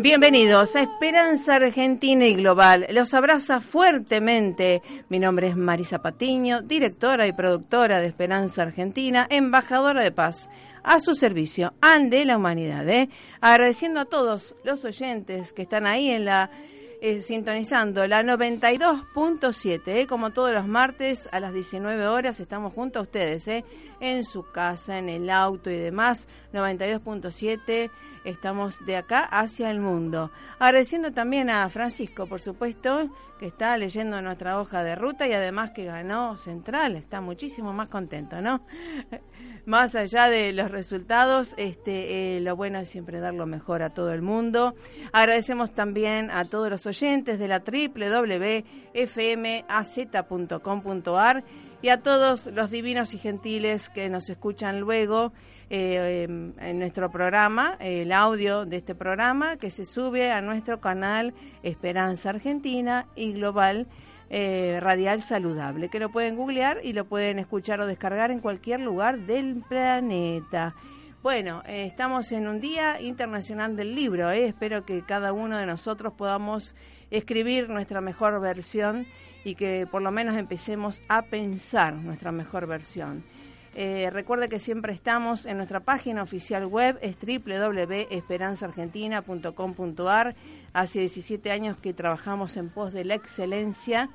Bienvenidos a Esperanza Argentina y Global. Los abraza fuertemente. Mi nombre es Marisa Patiño, directora y productora de Esperanza Argentina, embajadora de paz. A su servicio, ande la humanidad. ¿eh? Agradeciendo a todos los oyentes que están ahí en la eh, sintonizando la 92.7, ¿eh? como todos los martes a las 19 horas estamos junto a ustedes, ¿eh? En su casa, en el auto y demás, 92.7 estamos de acá hacia el mundo. Agradeciendo también a Francisco, por supuesto, que está leyendo nuestra hoja de ruta y además que ganó Central, está muchísimo más contento, ¿no? más allá de los resultados, este, eh, lo bueno es siempre dar lo mejor a todo el mundo. Agradecemos también a todos los oyentes de la www.fmaz.com.ar y a todos los divinos y gentiles que nos escuchan luego eh, en nuestro programa, el audio de este programa que se sube a nuestro canal Esperanza Argentina y Global eh, Radial Saludable, que lo pueden googlear y lo pueden escuchar o descargar en cualquier lugar del planeta. Bueno, eh, estamos en un día internacional del libro. Espero que cada uno de nosotros podamos escribir nuestra mejor versión y que por lo menos empecemos a pensar nuestra mejor versión. Eh, recuerde que siempre estamos en nuestra página oficial web, es www.esperanzaargentina.com.ar. Hace 17 años que trabajamos en pos de la excelencia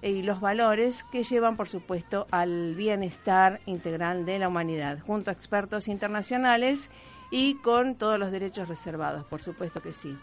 y los valores que llevan, por supuesto, al bienestar integral de la humanidad, junto a expertos internacionales y con todos los derechos reservados, por supuesto que sí.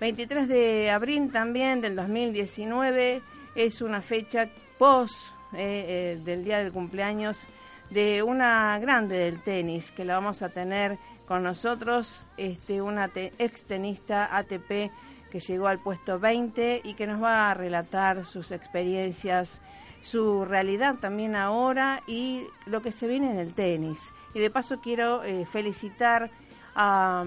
23 de abril también del 2019 es una fecha post eh, eh, del día del cumpleaños de una grande del tenis que la vamos a tener con nosotros, este, una ex tenista ATP que llegó al puesto 20 y que nos va a relatar sus experiencias, su realidad también ahora y lo que se viene en el tenis. Y de paso quiero eh, felicitar a,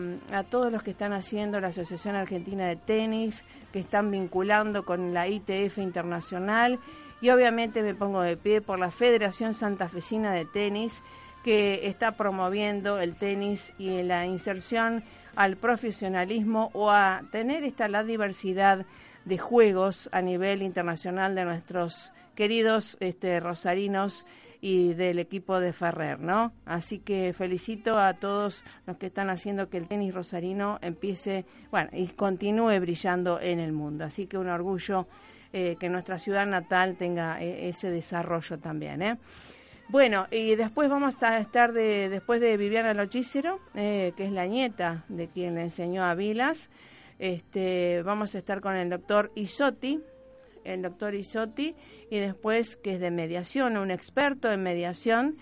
todos los que están haciendo la Asociación Argentina de Tenis, que están vinculando con la ITF Internacional. Y obviamente me pongo de pie por la Federación Santafesina de Tenis que está promoviendo el tenis y la inserción al profesionalismo o a tener esta la diversidad de juegos a nivel internacional de nuestros queridos este, rosarinos y del equipo de Ferrer, ¿no? Así que felicito a todos los que están haciendo que el tenis rosarino empiece, bueno, y continúe brillando en el mundo. Así que un orgullo eh, que nuestra ciudad natal tenga eh, ese desarrollo también. ¿eh? Bueno, y después vamos a estar de, después de Viviana Lochícero, que es la nieta de quien le enseñó a Vilas, este, vamos a estar con el doctor Isotti, el doctor Isotti, y después que es de mediación, un experto en mediación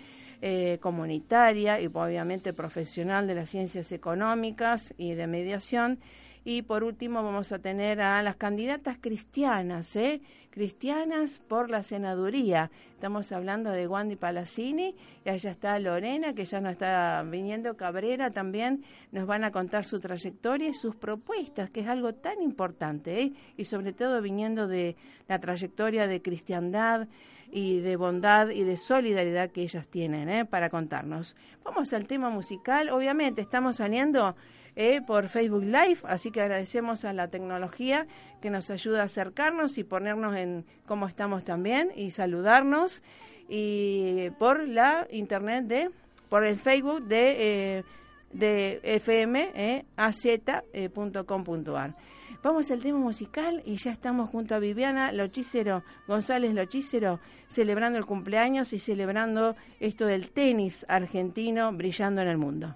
comunitaria y obviamente profesional de las ciencias económicas y de mediación, y por último vamos a tener a las candidatas cristianas, ¿eh? cristianas por la senaduría. Estamos hablando de Wandy Palacini y allá está Lorena, que ya nos está viniendo Cabrera también. Nos van a contar su trayectoria y sus propuestas, que es algo tan importante, ¿eh? y sobre todo viniendo de la trayectoria de cristiandad y de bondad y de solidaridad que ellas tienen ¿eh? para contarnos. Vamos al tema musical. Obviamente estamos saliendo eh, por Facebook Live, así que agradecemos a la tecnología que nos ayuda a acercarnos y ponernos en cómo estamos también y saludarnos y por la internet de por el Facebook de eh, de fm eh, az.com.ar. Vamos al tema musical y ya estamos junto a Viviana Lochícero, González Lochícero, celebrando el cumpleaños y celebrando esto del tenis argentino brillando en el mundo.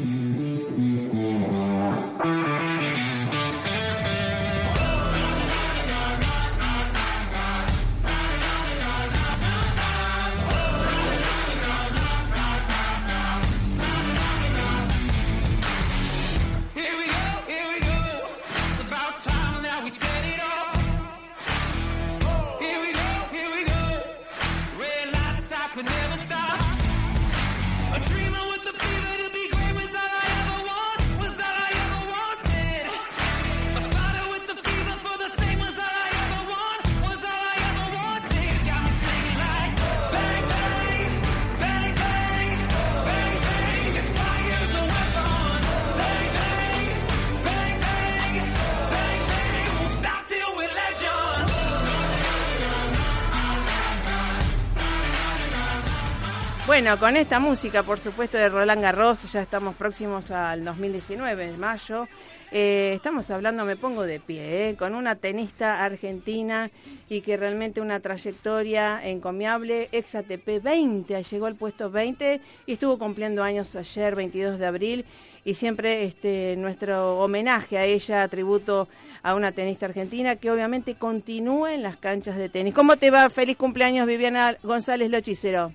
Bueno, con esta música, por supuesto, de Roland Garros, ya estamos próximos al 2019, de mayo. Eh, estamos hablando, me pongo de pie, eh, con una tenista argentina y que realmente una trayectoria encomiable, ex ATP 20, llegó al puesto 20 y estuvo cumpliendo años ayer, 22 de abril, y siempre este nuestro homenaje a ella, tributo a una tenista argentina que obviamente continúa en las canchas de tenis. ¿Cómo te va? Feliz cumpleaños, Viviana González Lochicero.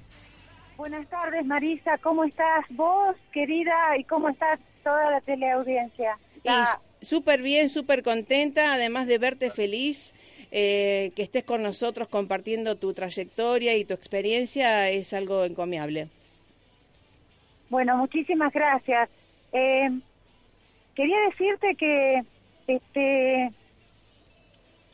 Buenas tardes, Marisa. ¿Cómo estás vos, querida? ¿Y cómo estás toda la teleaudiencia? Súper bien, súper contenta, además de verte feliz. Eh, que estés con nosotros compartiendo tu trayectoria y tu experiencia es algo encomiable. Bueno, muchísimas gracias. Eh, quería decirte que este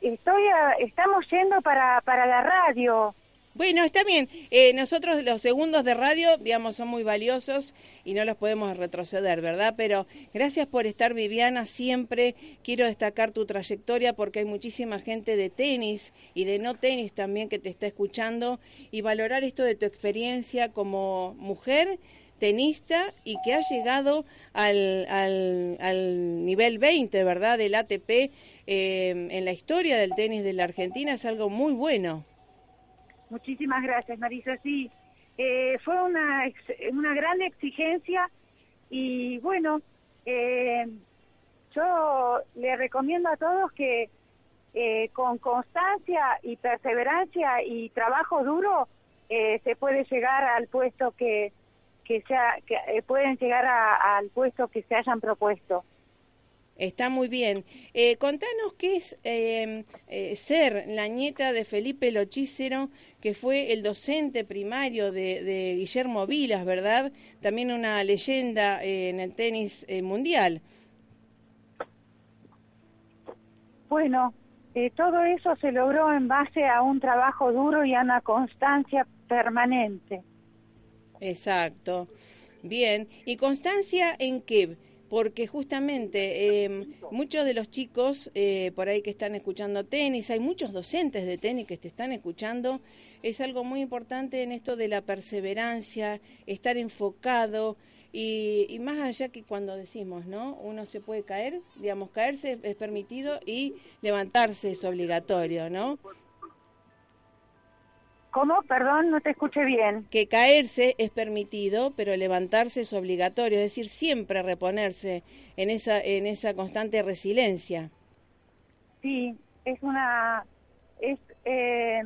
estoy estamos yendo para para la radio bueno, está bien. Eh, nosotros los segundos de radio, digamos, son muy valiosos y no los podemos retroceder, ¿verdad? Pero gracias por estar, Viviana. Siempre quiero destacar tu trayectoria porque hay muchísima gente de tenis y de no tenis también que te está escuchando y valorar esto de tu experiencia como mujer tenista y que ha llegado al, al, nivel 20, ¿verdad? Del ATP eh, en la historia del tenis de la Argentina es algo muy bueno. Muchísimas gracias, Marisa. Sí, eh, fue una, una gran exigencia y bueno, eh, yo le recomiendo a todos que eh, con constancia y perseverancia y trabajo duro se puede llegar al puesto que que sea que pueden llegar al puesto que se hayan propuesto. Está muy bien. Eh, contanos qué es em, eh, ser la nieta de Felipe Lochícero, que fue el docente primario de, Guillermo Vilas, ¿verdad? También una leyenda eh, en el tenis mundial. Bueno, todo eso se logró en base a un trabajo duro y a una constancia permanente. Exacto. Bien. ¿Y constancia en qué? Porque justamente em, muchos de los chicos eh, por ahí que están escuchando tenis, hay muchos docentes de tenis que te están escuchando, es algo muy importante en esto de la perseverancia, estar enfocado y, y, más allá que cuando decimos, ¿no? Uno se puede caer, digamos, caerse es permitido y levantarse es obligatorio, ¿no? ¿Cómo? Perdón, no te escuché bien. Que caerse es permitido, pero levantarse es obligatorio, es decir, siempre reponerse en esa, en esa constante resiliencia. Sí, es una... Es, eh,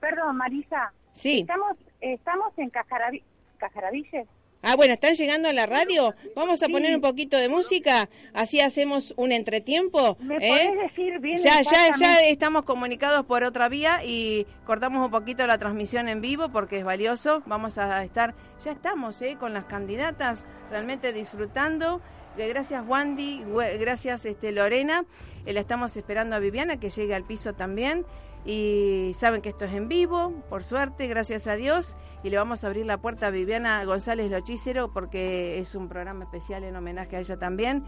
perdón, Marisa. Sí. Estamos, estamos en Cajaravilles. Ah, bueno, ¿están llegando a la radio? Vamos a poner un poquito de música, así hacemos un entretiempo. ¿Me ¿eh? decir bien ya, ya, ya estamos comunicados por otra vía y cortamos un poquito la transmisión en vivo porque es valioso. Vamos a estar, ya estamos ¿eh? con las candidatas realmente disfrutando gracias Wandy, gracias este, Lorena. la estamos esperando a Viviana que llegue al piso también. Y saben que esto es en vivo, por suerte, gracias a Dios. Y le vamos a abrir la puerta a Viviana González Lochícero porque es un programa especial en homenaje a ella también.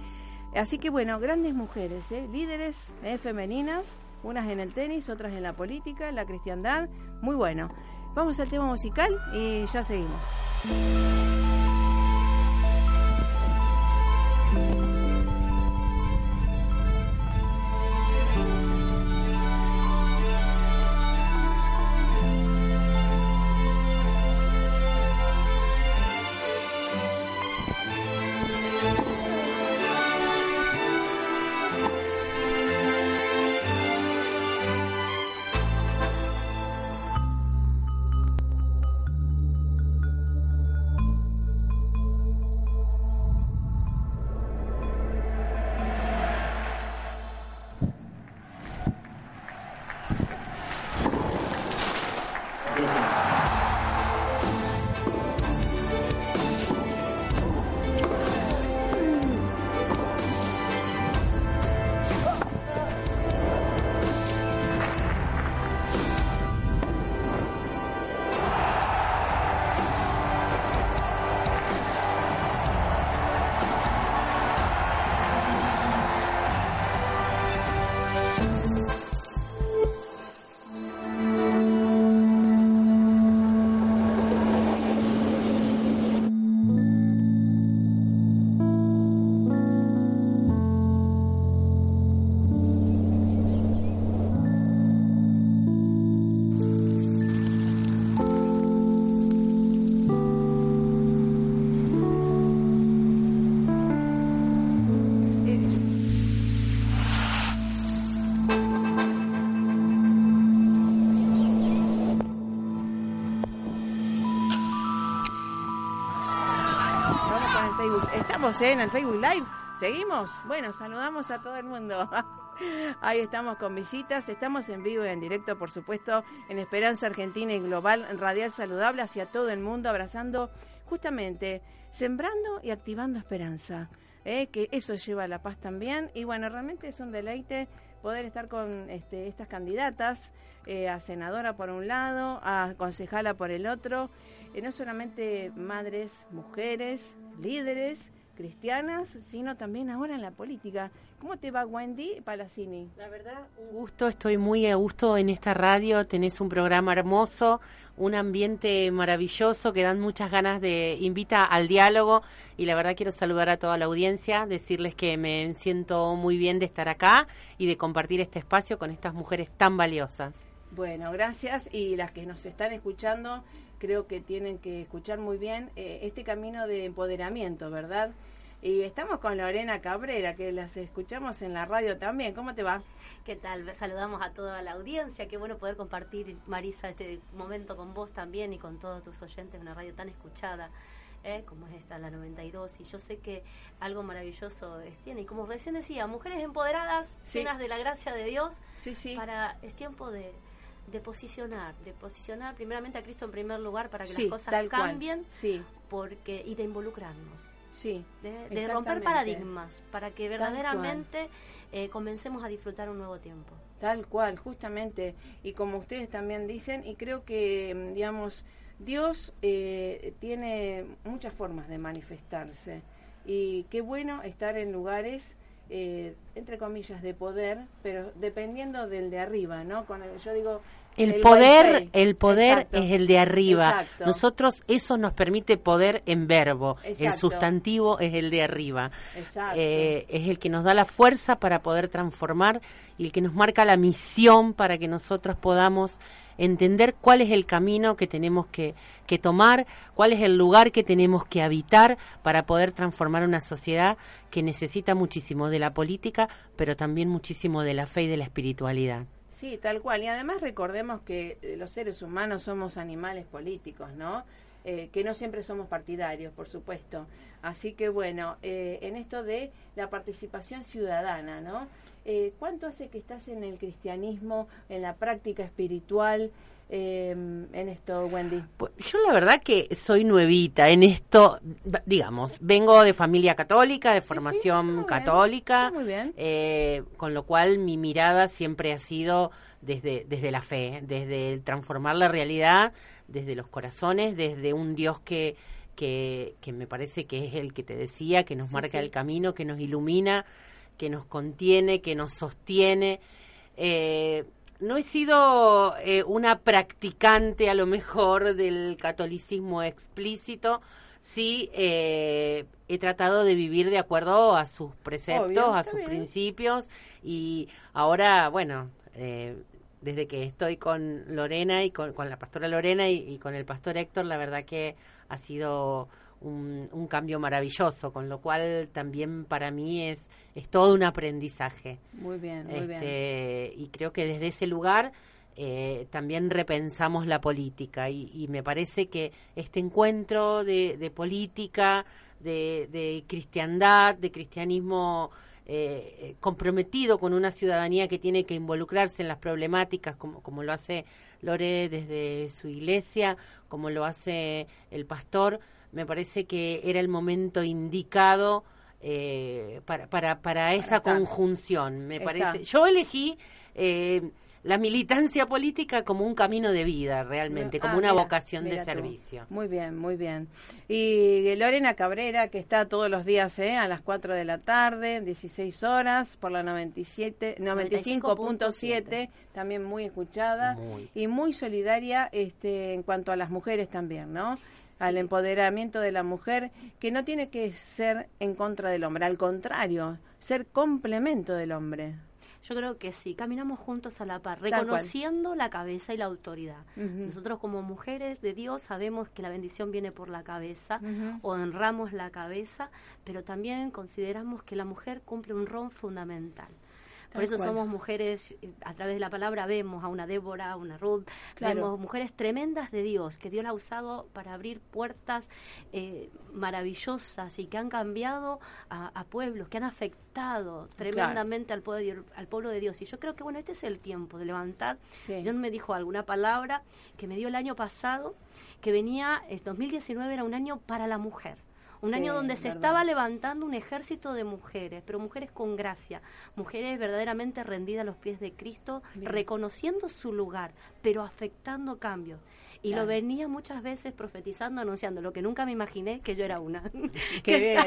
Así que bueno, grandes mujeres, ¿eh? líderes ¿eh? femeninas, unas en el tenis, otras en la política, en la cristiandad. Muy bueno. Vamos al tema musical y ya seguimos. En el Facebook Live. ¿Seguimos? Bueno, saludamos a todo el mundo. Ahí estamos con visitas, estamos en vivo y en directo, por supuesto, en Esperanza Argentina y Global Radial Saludable hacia todo el mundo, abrazando justamente, sembrando y activando esperanza. ¿eh? que eso lleva a la paz también. Y bueno, realmente es un deleite poder estar con este, estas candidatas, eh, a senadora por un lado, a concejala por el otro, eh, no solamente madres, mujeres, líderes, cristianas, sino también ahora en la política. ¿Cómo te va Wendy Palacini? La verdad, un gusto, estoy muy a gusto en esta radio, tenés un programa hermoso, un ambiente maravilloso que dan muchas ganas de invita al diálogo y la verdad quiero saludar a toda la audiencia, decirles que me siento muy bien de estar acá y de compartir este espacio con estas mujeres tan valiosas. Bueno, gracias y las que nos están escuchando creo que tienen que escuchar muy bien eh, este camino de empoderamiento, ¿verdad? Y estamos con Lorena Cabrera, que las escuchamos en la radio también. ¿Cómo te va? ¿Qué tal? Saludamos a toda la audiencia. Qué bueno poder compartir, Marisa, este momento con vos también y con todos tus oyentes, una radio tan escuchada. ¿eh? como es esta, la 92, y yo sé que algo maravilloso es, tiene. Y como recién decía, mujeres empoderadas, llenas de la gracia de Dios, sí, sí. para es tiempo de, de posicionar, de posicionar primeramente a Cristo en primer lugar para que las cosas cambien sí. porque y de involucrarnos. Sí, de, romper paradigmas para que verdaderamente eh, comencemos a disfrutar un nuevo tiempo. Tal cual, justamente. Y como ustedes también dicen, y creo que, mm, digamos, Dios eh, tiene muchas formas de manifestarse. Y qué bueno estar en lugares eh, entre comillas, de poder, pero dependiendo del de arriba, ¿no? Con yo digo... El, poder, el poder es el de arriba. Nosotros eso nos permite poder en verbo. El sustantivo es el de arriba. Eh, es el que nos da la fuerza para poder transformar y el que nos marca la misión para que nosotros podamos entender cuál es el camino que tenemos que, que tomar, cuál es el lugar que tenemos que habitar para poder transformar una sociedad que necesita muchísimo de la política, pero también muchísimo de la fe y de la espiritualidad. Sí, tal cual. Y además recordemos que eh, los seres humanos somos animales políticos, ¿no? Eh, que no siempre somos partidarios, por supuesto. Así que bueno, eh, en esto de la participación ciudadana, ¿no? Eh, ¿Cuánto hace que estás en el cristianismo, en la práctica espiritual? Em, en esto, Wendy? Pues, yo la verdad que soy nuevita en esto, digamos, vengo de familia católica, de formación católica, eh, con lo cual mi mirada siempre ha sido desde, desde la fe, desde transformar la realidad, desde los corazones, desde un Dios que, que, que me parece que es el que te decía, que nos marca el camino, que nos ilumina, que nos contiene, que nos sostiene. Eh, no he sido eh, una practicante a lo mejor del catolicismo explícito, sí eh, he tratado de vivir de acuerdo a sus preceptos, a sus principios. Y ahora, bueno, eh, desde que estoy con Lorena y con, la pastora Lorena y, con el pastor Héctor, la verdad que ha sido un, cambio maravilloso, con lo cual también para mí es, es todo un aprendizaje. Muy bien, muy este, Y creo que desde ese lugar eh, también repensamos la política y, me parece que este encuentro de, política, de, cristiandad, de cristianismo eh, comprometido con una ciudadanía que tiene que involucrarse en las problemáticas, como, como lo hace Lore desde su iglesia, como lo hace el pastor, me parece que era el momento indicado eh, para, para, para, esa conjunción. Me parece. Yo elegí eh, la militancia política como un camino de vida, realmente, como ah, una vocación de servicio. Muy bien, muy bien. Y Lorena Cabrera, que está todos los días ¿eh? a las 4 de la tarde, 16 horas, por la 97, 95.7, también muy escuchada y muy solidaria este, en cuanto a las mujeres también, ¿no? Al empoderamiento de la mujer, que no tiene que ser en contra del hombre, al contrario, ser complemento del hombre. Yo creo que sí, caminamos juntos a la par, reconociendo la cabeza y la autoridad. Nosotros como mujeres de Dios sabemos que la bendición viene por la cabeza, honramos la cabeza, pero también consideramos que la mujer cumple un rol fundamental. Por eso somos mujeres, a través de la palabra vemos a una Débora, a una Ruth, vemos mujeres tremendas de Dios, que Dios la ha usado para abrir puertas eh, maravillosas y que han cambiado a, pueblos, que han afectado tremendamente al, pueblo, al pueblo de Dios. Y yo creo que, bueno, este es el tiempo de levantar. Dios me dijo alguna palabra que me dio el año pasado, que venía, el 2019 era un año para la mujer un año donde se estaba levantando un ejército de mujeres, pero mujeres con gracia, mujeres verdaderamente rendidas a los pies de Cristo, reconociendo su lugar, pero afectando cambios. Y lo venía muchas veces profetizando, anunciando, lo que nunca me imaginé que yo era una. Qué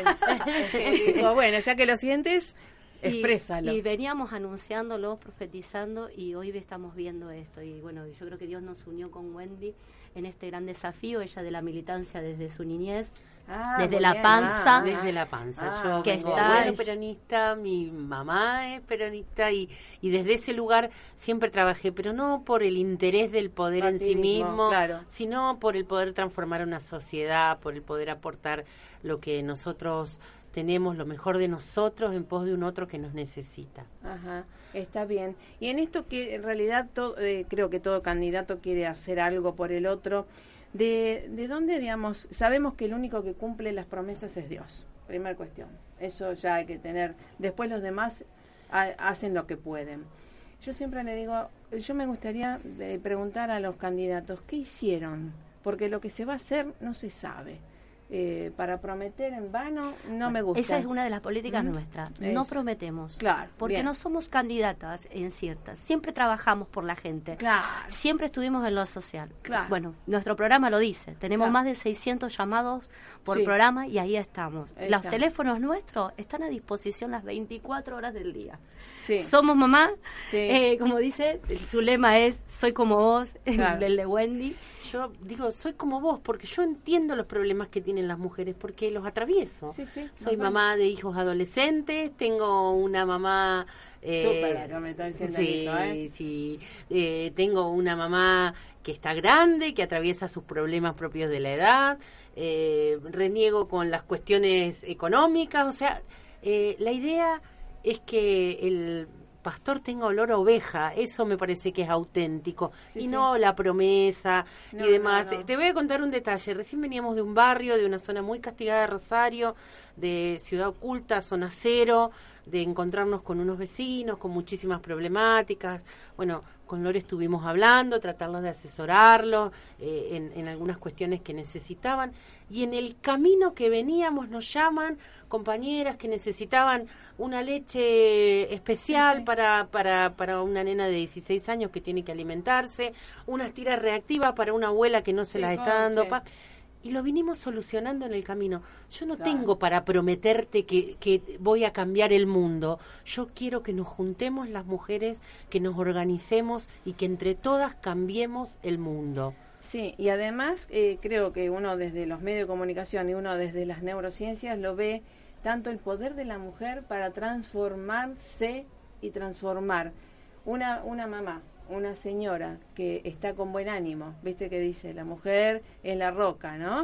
bien. bueno, ya que lo sientes, Exprésalo. Y, veníamos anunciándolo, profetizando y hoy estamos viendo esto. Y bueno, yo creo que Dios nos unió con Wendy en este gran desafío, ella de la militancia desde su niñez, Ah, desde la panza. Ah, desde la panza. Ah, Yo que está peronista, mi mamá es peronista y, y desde ese lugar siempre trabajé, pero no por el interés del poder en sí mismo, sino por el poder transformar una sociedad, por el poder aportar lo que nosotros tenemos, lo mejor de nosotros en pos de un otro que nos necesita. Ajá, está bien. Y en esto que en realidad eh, creo que todo candidato quiere hacer algo por el otro de, de dónde, digamos, sabemos que el único que cumple las promesas es Dios. Primera cuestión. Eso ya hay que tener. Después los demás hacen lo que pueden. Yo siempre le digo, yo me gustaría preguntar a los candidatos, ¿qué hicieron? Porque lo que se va a hacer no se sabe. Eh, para prometer en vano no me gusta. Esa es una de las políticas nuestras. No prometemos. Claro. Porque no somos candidatas en ciertas. Siempre trabajamos por la gente. Claro. Siempre estuvimos en lo social. Claro. Bueno, nuestro programa lo dice. Tenemos más de 600 llamados por programa y ahí estamos. Los teléfonos nuestros están a disposición las 24 horas del día. Somos mamá, eh, como dice, su lema es soy como vos, el de Wendy. Yo digo, soy como vos, porque yo entiendo los problemas que tienen las mujeres, porque los atravieso. soy mamá de hijos adolescentes, tengo una mamá... Eh, me está diciendo sí, ¿eh? sí. Eh, tengo una mamá que está grande, que atraviesa sus problemas propios de la edad, eh, reniego con las cuestiones económicas, o sea, la idea es que el pastor tenga olor a oveja, eso me parece que es auténtico, y no la promesa y demás. Te, voy a contar un detalle, recién veníamos de un barrio, de una zona muy castigada de Rosario, de Ciudad Oculta, zona cero, de encontrarnos con unos vecinos con muchísimas problemáticas, bueno, con Lore estuvimos hablando, tratarlos de asesorarlos eh, en, en, algunas cuestiones que necesitaban. Y en el camino que veníamos nos llaman compañeras que necesitaban una leche especial Para, para, para una nena de 16 años que tiene que alimentarse, unas tiras reactivas para una abuela que no se las está dando y lo vinimos solucionando en el camino. Yo no tengo para prometerte que, que, voy a cambiar el mundo. Yo quiero que nos juntemos las mujeres, que nos organicemos y que entre todas cambiemos el mundo. Sí, y además eh, creo que uno desde los medios de comunicación y uno desde las neurociencias lo ve tanto el poder de la mujer para transformarse y transformar. Una, una mamá una señora que está con buen ánimo, viste que dice, la mujer es la roca, ¿no?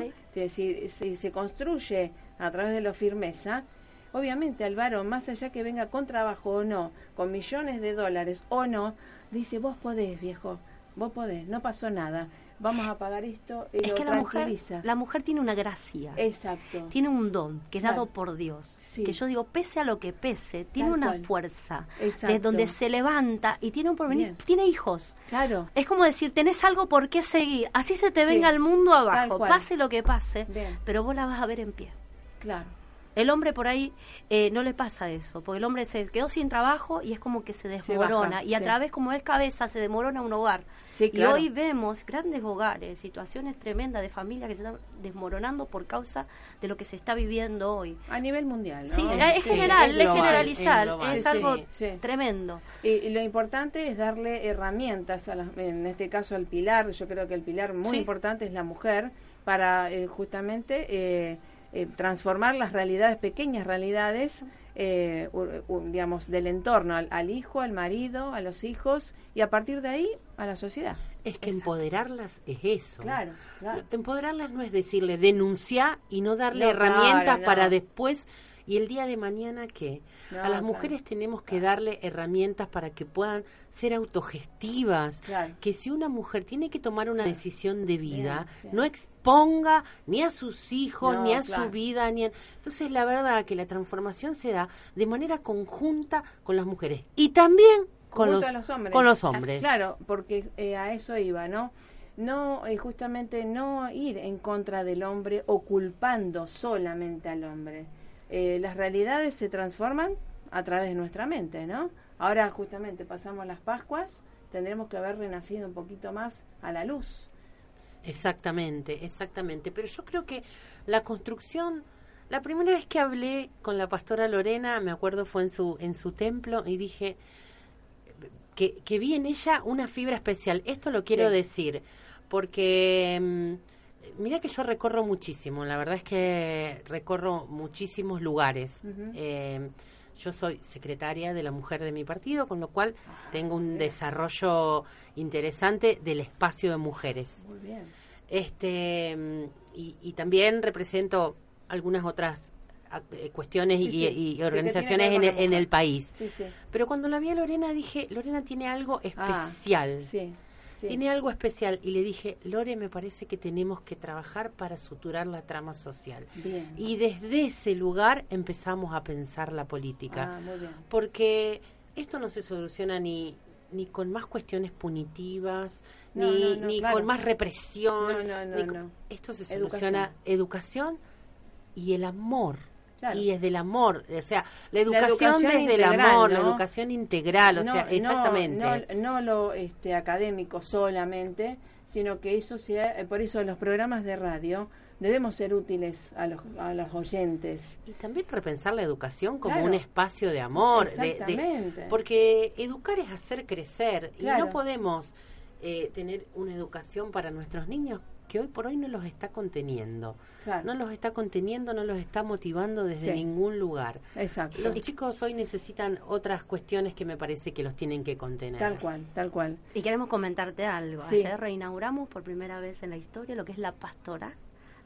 Si, se construye a través de la firmeza, obviamente al varón, más allá que venga con trabajo o no, con millones de dólares o no, dice, vos podés, viejo, vos podés, no pasó nada vamos a pagar esto y es que la mujer, la mujer tiene una gracia. Exacto. Tiene un don que es dado por Dios. Que yo digo, pese a lo que pese, tiene una fuerza de donde se levanta y tiene un porvenir, tiene hijos. Claro. Es como decir, tenés algo por qué seguir. Así se te venga el mundo abajo, pase lo que pase, pero vos la vas a ver en pie. Claro. El hombre por ahí eh, no le pasa eso, porque el hombre se quedó sin trabajo y es como que se desmorona. y a través, como es cabeza, se desmorona un hogar. Y hoy vemos grandes hogares, situaciones tremendas de familias que se están desmoronando por causa de lo que se está viviendo hoy. A nivel mundial. Sí, es general, es, generalizar, es, algo tremendo. Y, lo importante es darle herramientas, a en este caso al pilar, yo creo que el pilar muy importante es la mujer, para eh, justamente... Eh, eh, transformar las realidades, pequeñas realidades, eh, digamos, del entorno, al, hijo, al marido, a los hijos, y a partir de ahí a la sociedad. Es que empoderarlas es eso. Claro, Empoderarlas no es decirle denunciar y no darle herramientas para después y el día de mañana qué? a las mujeres tenemos que darle herramientas para que puedan ser autogestivas, que si una mujer tiene que tomar una decisión de vida, no exponga ni a sus hijos, ni a su vida, ni Entonces la verdad que la transformación se da de manera conjunta con las mujeres y también con los, hombres. con los hombres. Claro, porque eh, a eso iba, ¿no? no eh, justamente no ir en contra del hombre o culpando solamente al hombre eh, las realidades se transforman a través de nuestra mente, ¿no? Ahora justamente pasamos las Pascuas, tendremos que haber renacido un poquito más a la luz. Exactamente, exactamente. Pero yo creo que la construcción, la primera vez que hablé con la pastora Lorena, me acuerdo fue en su, en su templo y dije que, que vi en ella una fibra especial. Esto lo quiero decir, porque... Mm, mira que yo recorro muchísimo, la verdad es que recorro muchísimos lugares. Eh, yo soy secretaria de la mujer de mi partido, con lo cual ah, tengo un desarrollo interesante del espacio de mujeres. Muy bien. Este, y, también represento algunas otras eh, cuestiones y, organizaciones en el, país. Pero cuando la vi a Lorena dije, Lorena tiene algo ah, especial. Sí tiene algo especial. Y le dije, Lore, me parece que tenemos que trabajar para suturar la trama social. Y desde ese lugar empezamos a pensar la política. Ah, Porque esto no se soluciona ni, ni con más cuestiones punitivas, ni, ni con más represión. esto se soluciona educación y el amor y es del amor, o sea, la educación, desde el amor, la educación integral, o sea, exactamente. No, lo este, académico solamente, sino que eso sea, eh, por eso los programas de radio debemos ser útiles a los, a los oyentes. Y también repensar la educación como un espacio de amor, de, porque educar es hacer crecer y no podemos eh, tener una educación para nuestros niños que hoy por hoy no los está conteniendo. No los está conteniendo, no los está motivando desde ningún lugar. Exacto. Los chicos hoy necesitan otras cuestiones que me parece que los tienen que contener. Tal cual, tal cual. Y queremos comentarte algo. Ayer reinauguramos por primera vez en la historia lo que es la pastora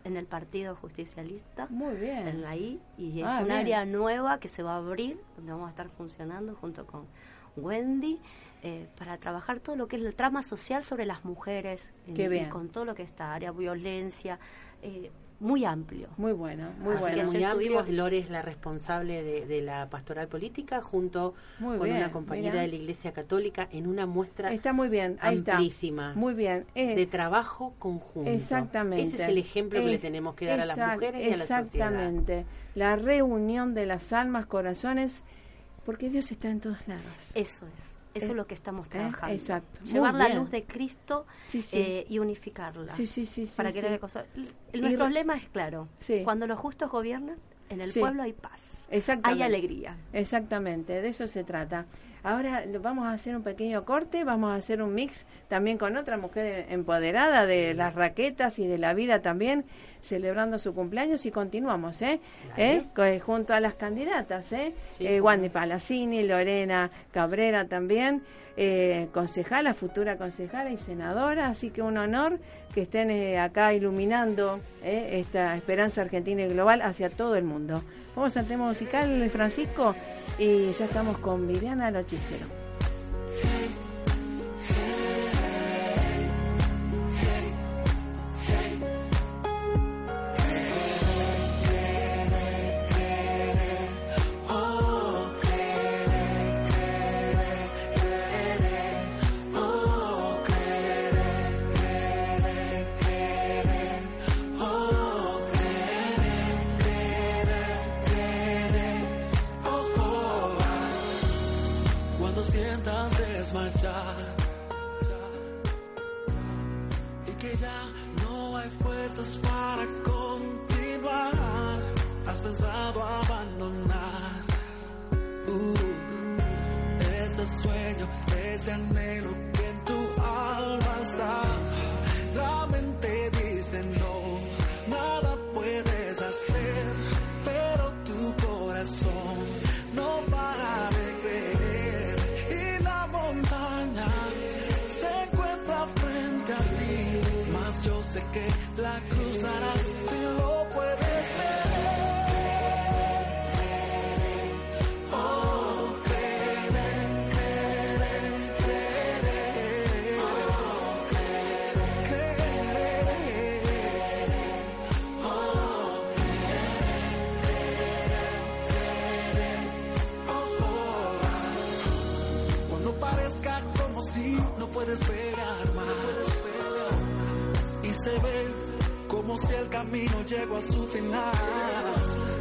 en el Partido Justicialista. Muy bien. En la I. Y es ah, un área nueva que se va a abrir, donde vamos a estar funcionando junto con Wendy. Eh, para trabajar todo lo que es el trama social sobre las mujeres, y con todo lo que está, área violencia, eh, muy amplio. Muy bueno, muy bueno. Muy amplio. Lore es la responsable de, la pastoral política junto con una compañera de la Iglesia Católica en una muestra está muy bien, amplísima. Muy bien. Eh, de trabajo conjunto. Exactamente. Ese es el ejemplo que le tenemos que dar a las mujeres y a la sociedad. Exactamente. La reunión de las almas, corazones, porque Dios está en todos lados. Eso es. Eso es lo que estamos ¿Eh? trabajando. exacto. Llevar la luz de Cristo eh, y unificarla. Sí, sí, sí. para que la cosa. Nuestro lema es claro. Cuando los justos gobiernan, en el pueblo hay paz. Hay alegría. Exactamente, de eso se trata. Ahora vamos a hacer un pequeño corte, vamos a hacer un mix también con otra mujer empoderada de las raquetas y de la vida también, celebrando su cumpleaños y continuamos, ¿eh? ¿Eh? Junto a las candidatas, ¿eh? eh Wandy Palacini, Lorena Cabrera también, eh, concejala, futura concejala y senadora, así que un honor que estén eh, acá iluminando esta esperanza argentina y global hacia todo el mundo. Vamos al tema musical, Francisco, y ya estamos con Viviana Lochicero. Para continuar. Has pensado abandonar uh, ese sueño, ese anhelo que en tu alma está. Si el camino llegó a su final.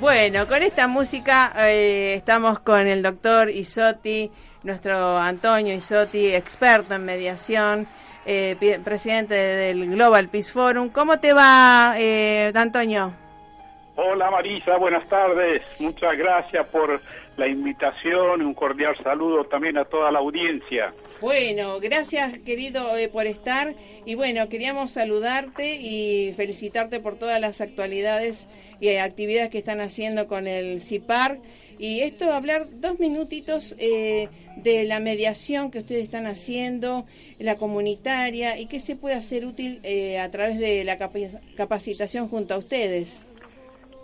Bueno, con esta música eh, estamos con el doctor Isotti, nuestro Antonio Isotti, experto en mediación. Eh, presidente del Global Peace Forum. ¿Cómo te va, eh, Antonio? Hola Marisa, buenas tardes. Muchas gracias por la invitación y un cordial saludo también a toda la audiencia. Bueno, gracias querido eh, por estar y bueno, queríamos saludarte y felicitarte por todas las actualidades y actividades que están haciendo con el CIPAR y esto hablar dos minutitos eh, de la mediación que ustedes están haciendo, la comunitaria y qué se puede hacer útil eh, a través de la capacitación junto a ustedes.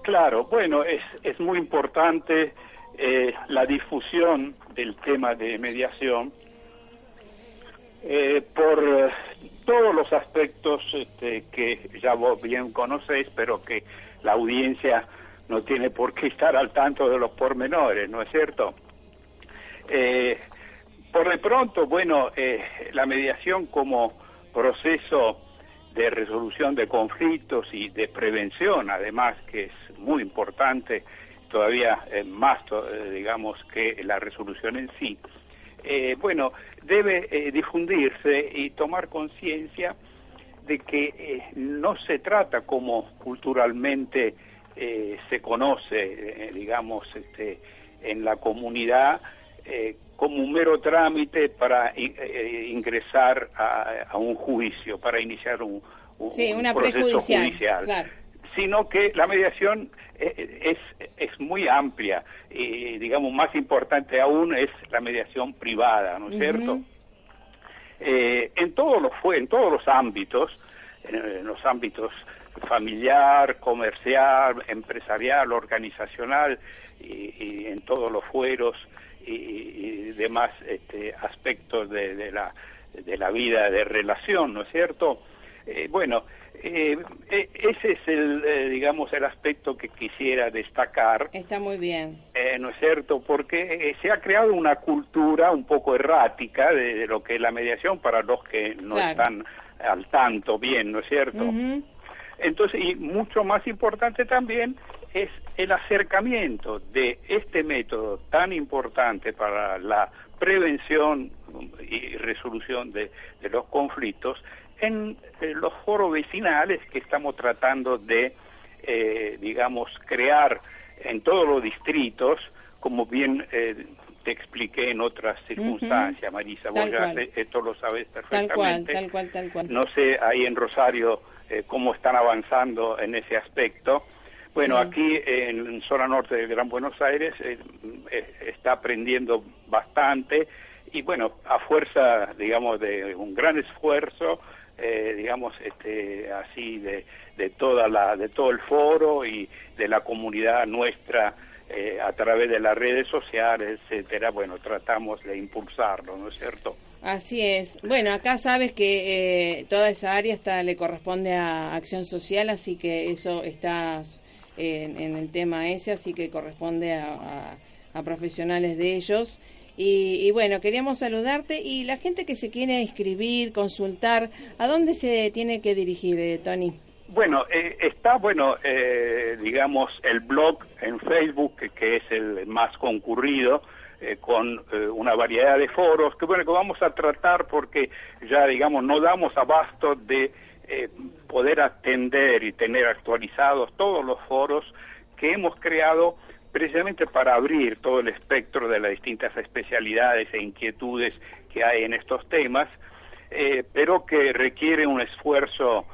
Claro, bueno, es, es muy importante la difusión del tema de mediación eh, por eh, todos los aspectos este, que ya vos bien conocéis, pero que la audiencia no tiene por qué estar al tanto de los pormenores, ¿no es cierto? Eh, por de pronto, bueno, la mediación como proceso de resolución de conflictos y de prevención, además, que es muy importante, todavía más, digamos, que la resolución en sí, eh, bueno, debe eh, difundirse y tomar conciencia de que eh, no se trata como culturalmente se conoce, digamos, este, en la comunidad, como un mero trámite para ingresar a, un juicio, para iniciar un, sí, una proceso judicial. sino que la mediación es, es muy amplia y, digamos, más importante aún es la mediación privada, ¿no es cierto? en, todos los, en todos los ámbitos, en los ámbitos familiar, comercial, empresarial, organizacional y, en todos los fueros y, demás este, aspectos de, la, de la vida de relación, ¿no es cierto? Eh, bueno, eh, e, ese es el, eh, digamos, el aspecto que quisiera destacar. Está muy bien. ¿No es cierto? Porque se ha creado una cultura un poco errática de, lo que es la mediación para los que no están al tanto bien, ¿no es cierto? Entonces, y mucho más importante también es el acercamiento de este método tan importante para la prevención y resolución de, los conflictos en los foros vecinales que estamos tratando de, eh, digamos, crear en todos los distritos, como bien eh, te expliqué en otras circunstancias, Marisa, vos ya esto lo sabes perfectamente. Tal cual, tal cual, No sé, ahí en Rosario eh, cómo están avanzando en ese aspecto. Bueno, aquí en zona norte de Gran Buenos Aires eh, eh, está aprendiendo bastante y bueno, a fuerza, digamos, de un gran esfuerzo, digamos, este, así de, de toda la, de todo el foro y de la comunidad nuestra a través de las redes sociales, etcétera. Bueno, tratamos de impulsarlo, ¿no es cierto? Así es. Bueno, acá sabes que eh, toda esa área está, le corresponde a Acción Social, así que eso está en, el tema ese, así que corresponde a, profesionales de ellos. Y, bueno, queríamos saludarte y la gente que se quiere inscribir, consultar, ¿a dónde se tiene que dirigir, eh, Tony? Bueno, eh, está, bueno, digamos, el blog en Facebook, que es el más concurrido, eh, con eh, una variedad de foros que bueno que vamos a tratar porque ya digamos no damos abasto de eh, poder atender y tener actualizados todos los foros que hemos creado precisamente para abrir todo el espectro de las distintas especialidades e inquietudes que hay en estos temas, pero que requiere un esfuerzo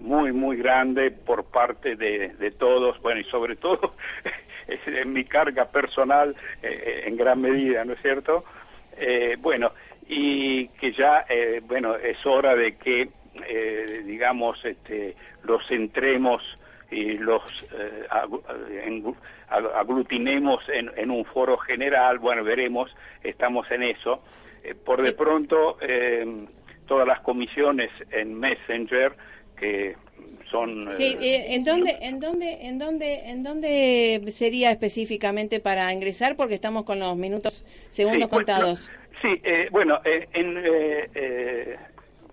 muy, muy grande por parte de, de todos, bueno, y sobre todo es mi carga personal eh, eh, en gran medida, ¿no es cierto? Eh, bueno, y que ya, bueno, es hora de que, digamos, este, los centremos y los aglutinemos en, en, un foro general, bueno, veremos, estamos en eso. por de pronto, todas las comisiones en Messenger, que son sí eh, en dónde en dónde en dónde en dónde sería específicamente para ingresar porque estamos con los minutos segundos pues, contados. sí eh, bueno eh, en eh,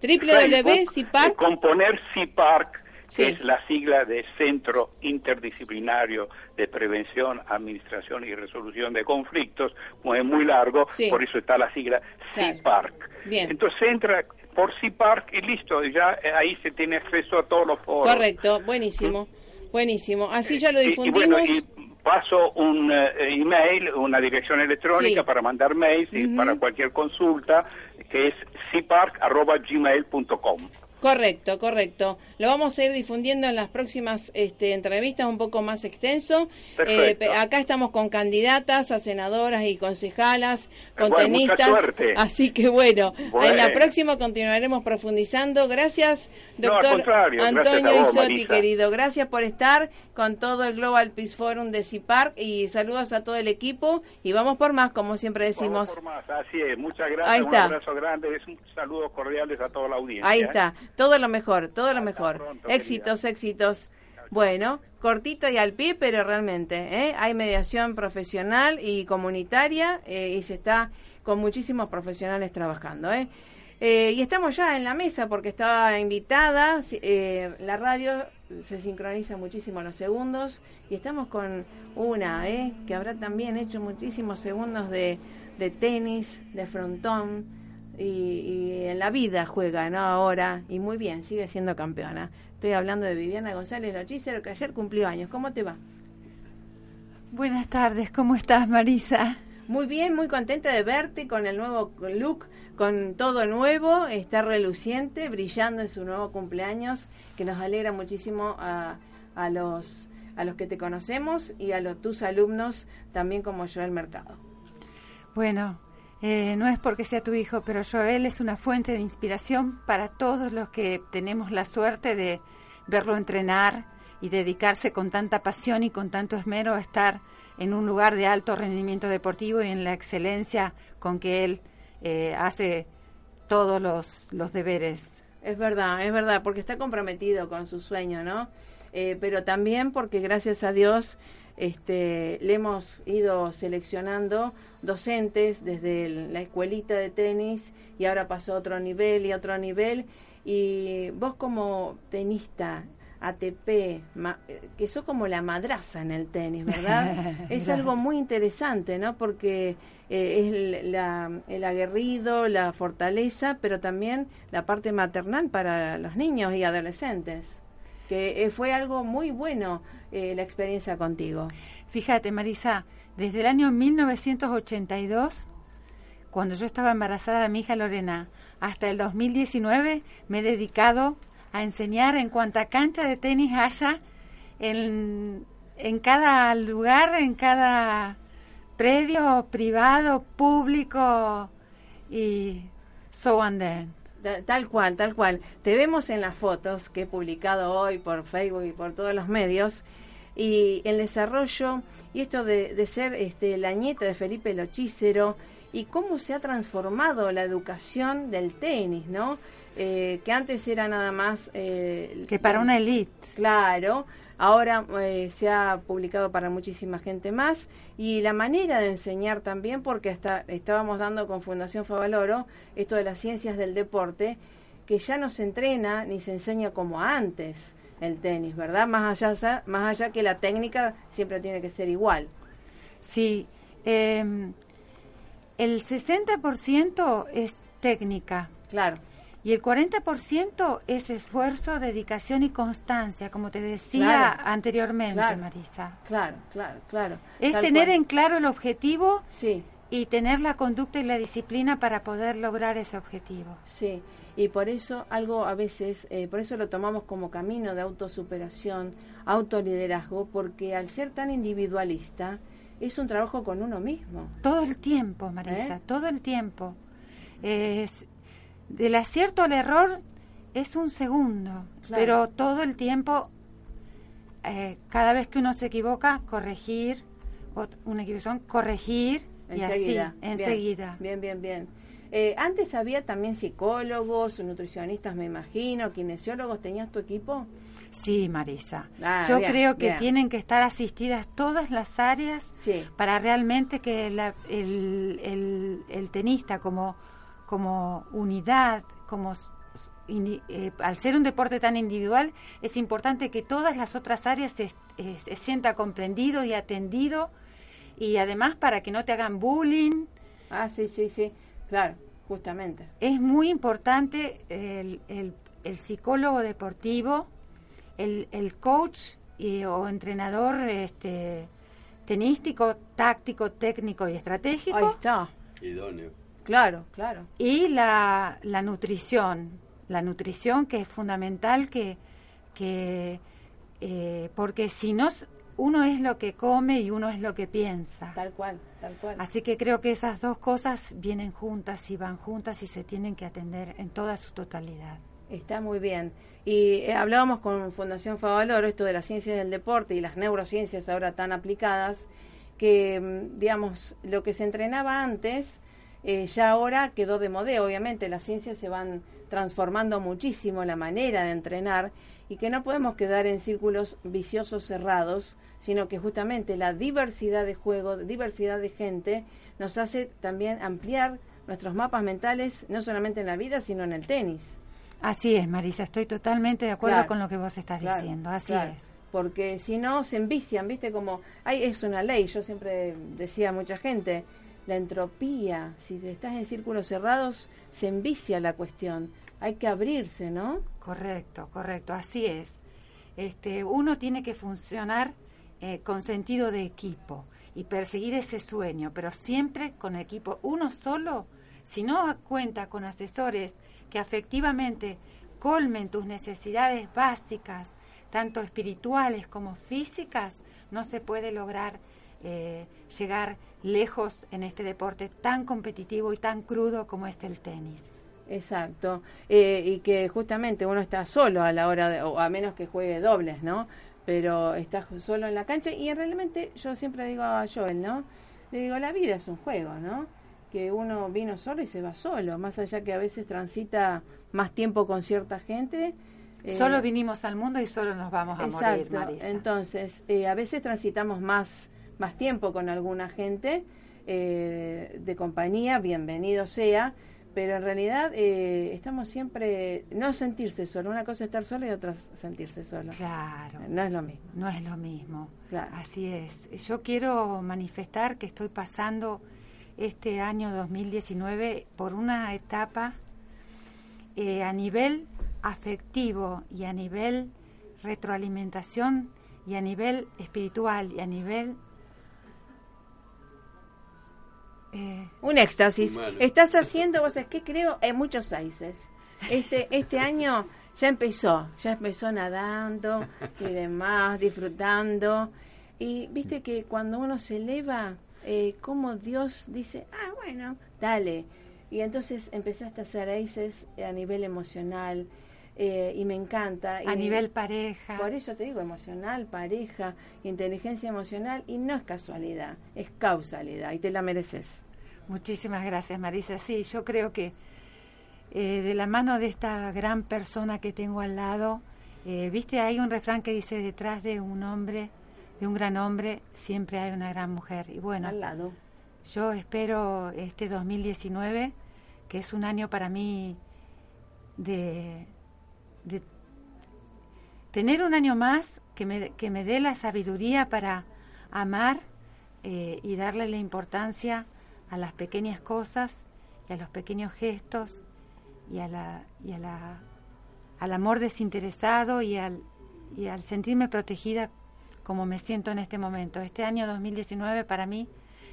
www.cipark componer CIPARC que es la sigla de Centro Interdisciplinario de Prevención, Administración y Resolución de Conflictos, como es muy largo, por eso está la sigla CIPARC. Bien. Entonces entra por CIPARC y listo, ya eh, ahí se tiene acceso a todos los foros. Correcto, buenísimo, buenísimo. Así ya lo difundimos. Y, bueno, y paso un eh, email, una dirección electrónica para mandar mails y para cualquier consulta, que es ciparc.gmail.com. Correcto, correcto. Lo vamos a ir difundiendo en las próximas este, entrevistas un poco más extenso. Eh, acá estamos con candidatas a senadoras y concejalas, con tenistas. Así que bueno, en la próxima continuaremos profundizando. Gracias, doctor Antonio Isotti, querido. Gracias por estar con todo el Global Peace Forum de CIPARC y saludos a todo el equipo y vamos por más, como siempre decimos. Vamos por más, así es. Muchas gracias. Ahí está. Un abrazo grande, un saludos cordiales a toda la audiencia. Ahí está. ¿eh? Todo lo mejor, todo lo mejor. éxitos, éxitos. Bueno, cortito y al pie, pero realmente ¿eh? hay mediación profesional y comunitaria eh, y se está con muchísimos profesionales trabajando. ¿eh? Eh, y estamos ya en la mesa porque estaba invitada, la radio se sincroniza muchísimo los segundos y estamos con una que habrá también hecho muchísimos segundos de, de tenis, de frontón, y, en la vida juega, ¿no? Ahora, y muy bien, sigue siendo campeona. Estoy hablando de Viviana González Lochicero, que ayer cumplió años. ¿Cómo te va? Buenas tardes, ¿cómo estás, Marisa? Muy bien, muy contenta de verte con el nuevo look, con todo nuevo, está reluciente, brillando en su nuevo cumpleaños, que nos alegra muchísimo a, a los a los que te conocemos y a los, tus alumnos también como Joel Mercado. Bueno, eh, no es porque sea tu hijo, pero Joel es una fuente de inspiración para todos los que tenemos la suerte de verlo entrenar y dedicarse con tanta pasión y con tanto esmero a estar en un lugar de alto rendimiento deportivo y en la excelencia con que él eh, hace todos los, los deberes. Es verdad, es verdad, porque está comprometido con su sueño, ¿no? Eh, pero también porque gracias a Dios este, le hemos ido seleccionando docentes desde la escuelita de tenis y ahora pasó a otro nivel y otro nivel. Y vos como tenista, ATP, que sos como la madraza en el tenis, ¿verdad? es algo muy interesante, ¿no? Porque eh, es el aguerrido, la fortaleza, pero también la parte maternal para los niños y adolescentes que eh, fue algo muy bueno eh, la experiencia contigo. Fíjate, Marisa, desde el año 1982, cuando yo estaba embarazada de mi hija Lorena, hasta el 2019 me he dedicado a enseñar en cuanta cancha de tenis haya en, en cada lugar, en cada predio privado, público y so then. Tal cual, tal cual. Te vemos en las fotos que he publicado hoy por Facebook y por todos los medios y el desarrollo y esto de, ser este, la nieta de Felipe Lochícero y cómo se ha transformado la educación del tenis, ¿no? Eh, que antes era nada más... Eh, que para una elite. Claro, Ahora eh, se ha publicado para muchísima gente más y la manera de enseñar también, porque hasta estábamos dando con Fundación Favaloro esto de las ciencias del deporte, que ya no se entrena ni se enseña como antes el tenis, ¿verdad? Más allá, más allá que la técnica siempre tiene que ser igual. Sí, em, el 60% es técnica. Claro. Y el 40% es esfuerzo, dedicación y constancia, como te decía anteriormente, Marisa. Claro, claro, claro. Es tener en claro el objetivo sí. y tener la conducta y la disciplina para poder lograr ese objetivo. Sí, y por eso algo a veces, eh, por eso lo tomamos como camino de autosuperación, autoliderazgo, porque al ser tan individualista, es un trabajo con uno mismo. Todo el tiempo, Marisa, ¿Eh? todo el tiempo. Es, del acierto al error es un segundo, pero todo el tiempo, eh, cada vez que uno se equivoca, corregir, una equivocación, corregir y así, enseguida. Bien, bien, bien. Eh, antes había también psicólogos, nutricionistas, me imagino, kinesiólogos, ¿tenías tu equipo? Sí, Marisa. Ah, Yo creo que tienen que estar asistidas todas las áreas para realmente que el, el tenista como como unidad, como eh, al ser un deporte tan individual, es importante que todas las otras áreas se, eh, sienta comprendido y atendido y además para que no te hagan bullying. Ah, sí, sí, sí, claro, justamente. Es muy importante el, el, psicólogo deportivo, el, el coach o entrenador este, tenístico, táctico, técnico y estratégico. Ahí está. Idóneo. Claro, claro. Y la, la nutrición, la nutrición que es fundamental que, que eh, porque si no uno es lo que come y uno es lo que piensa. Tal cual, tal cual. Así que creo que esas dos cosas vienen juntas y van juntas y se tienen que atender en toda su totalidad. Está muy bien. Y eh, hablábamos con Fundación Favaloro, esto de la ciencia del deporte y las neurociencias ahora tan aplicadas, que, mm, digamos, lo que se entrenaba antes eh, ya ahora quedó de moda, obviamente las ciencias se van transformando muchísimo la manera de entrenar y que no podemos quedar en círculos viciosos cerrados, sino que justamente la diversidad de juego, diversidad de gente, nos hace también ampliar nuestros mapas mentales, no solamente en la vida, sino en el tenis. Así es, Marisa, estoy totalmente de acuerdo con lo que vos estás diciendo, así es. Porque si no, se envician, ¿viste? Como, hay, es una ley, yo siempre decía a mucha gente, la entropía, si estás en círculos cerrados, se envicia la cuestión. Hay que abrirse, ¿no? Correcto, correcto, así es. Este, uno tiene que funcionar eh, con sentido de equipo y perseguir ese sueño, pero siempre con equipo. Uno solo, si no cuenta con asesores que efectivamente colmen tus necesidades básicas, tanto espirituales como físicas, no se puede lograr eh, llegar lejos en este deporte tan competitivo y tan crudo como es el tenis. Exacto, eh, y que justamente uno está solo a la hora de, o a menos que juegue dobles, ¿no? Pero está solo en la cancha y realmente yo siempre digo a Joel, ¿no? Le digo, la vida es un juego, ¿no? Que uno vino solo y se va solo, más allá que a veces transita más tiempo con cierta gente. Eh, solo vinimos al mundo y solo nos vamos a morir, Marisa. Entonces, eh, a veces transitamos más, más tiempo con alguna gente eh, de compañía, bienvenido sea, pero en realidad eh, estamos siempre, no sentirse solo, una cosa es estar solo y otra sentirse solo. Claro. No es lo mismo. No es lo mismo. Así es. Yo quiero manifestar que estoy pasando este año 2019 por una etapa eh, a nivel afectivo y a nivel retroalimentación y a nivel espiritual y a nivel eh, un éxtasis. Estás haciendo, vos sabés que creo, en muchos países. Este, este año ya empezó, ya empezó nadando y demás, disfrutando. Y viste que cuando uno se eleva, eh, como Dios dice, ah, bueno, dale. Y entonces empezaste a hacer aces a nivel emocional. Eh, y me encanta. A nivel pareja. Por eso te digo, emocional, pareja, inteligencia emocional, y no es casualidad, es causalidad, y te la mereces. Muchísimas gracias, Marisa. Sí, yo creo que eh, de la mano de esta gran persona que tengo al lado, eh, viste, hay un refrán que dice, detrás de un hombre, de un gran hombre, siempre hay una gran mujer. Y bueno, al lado. yo espero este 2019, que es un año para mí de de tener un año más que me, que me dé la sabiduría para amar eh, y darle la importancia a las pequeñas cosas y a los pequeños gestos y, a la, y a la, al amor desinteresado y al, y al sentirme protegida como me siento en este momento. Este año 2019 para mí